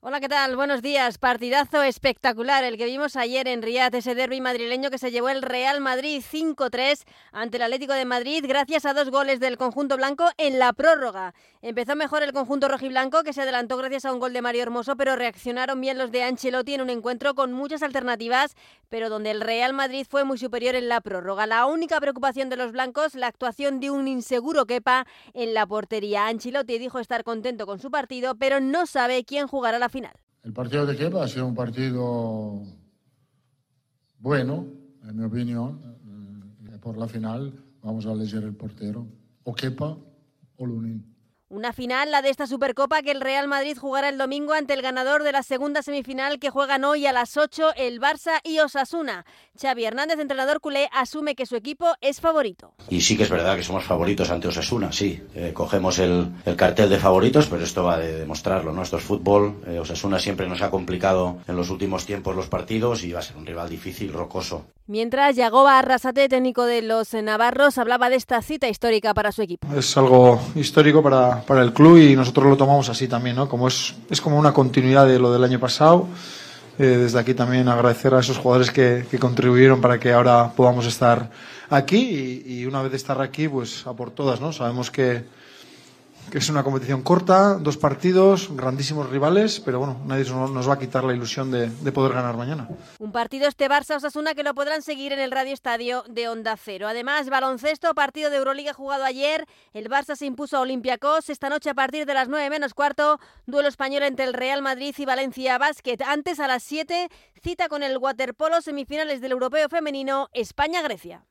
Hola, ¿qué tal? Buenos días. Partidazo espectacular el que vimos ayer en Riyadh, ese derby madrileño que se llevó el Real Madrid 5-3 ante el Atlético de Madrid gracias a dos goles del conjunto blanco en la prórroga. Empezó mejor el conjunto rojiblanco que se adelantó gracias a un gol de Mario Hermoso, pero reaccionaron bien los de Ancelotti en un encuentro con muchas alternativas, pero donde el Real Madrid fue muy superior en la prórroga. La única preocupación de los blancos, la actuación de un inseguro Kepa en la portería. Ancelotti dijo estar contento con su partido, pero no sabe quién jugará la final. El partido de Kepa ha sido un partido bueno, en mi opinión. Eh, por la final vamos a elegir el portero, o Kepa o Lunin. Una final, la de esta Supercopa, que el Real Madrid jugará el domingo ante el ganador de la segunda semifinal que juegan hoy a las 8 el Barça y Osasuna. Xavi Hernández, entrenador culé, asume que su equipo es favorito. Y sí que es verdad que somos favoritos ante Osasuna, sí. Eh, cogemos el, cartel de favoritos, pero esto va de demostrarlo, ¿no? Esto es fútbol. Eh, Osasuna siempre nos ha complicado en los últimos tiempos los partidos y va a ser un rival difícil, rocoso. Mientras Yagoba Arrasate, técnico de los Navarros, hablaba de esta cita histórica para su equipo. Es algo histórico para, para el club y nosotros lo tomamos así también, ¿no? Como es, es como una continuidad de lo del año pasado. Eh, desde aquí también agradecer a esos jugadores que, que, contribuyeron para que ahora podamos estar aquí y, y una vez estar aquí, pues a por todas, ¿no? Sabemos que que es una competición corta, dos partidos, grandísimos rivales, pero bueno, nadie nos va a quitar la ilusión de, poder ganar mañana. Un partido este Barça-Osasuna que lo podrán seguir en el Radio Estadio de Onda Cero. Además, baloncesto, partido de Euroliga jugado ayer, el Barça se impuso a Olympiacos, esta noche a partir de las 9 menos cuarto, duelo español entre el Real Madrid y Valencia Basket. Antes a las 7, cita con el waterpolo semifinales del Europeo Femenino España-Grecia.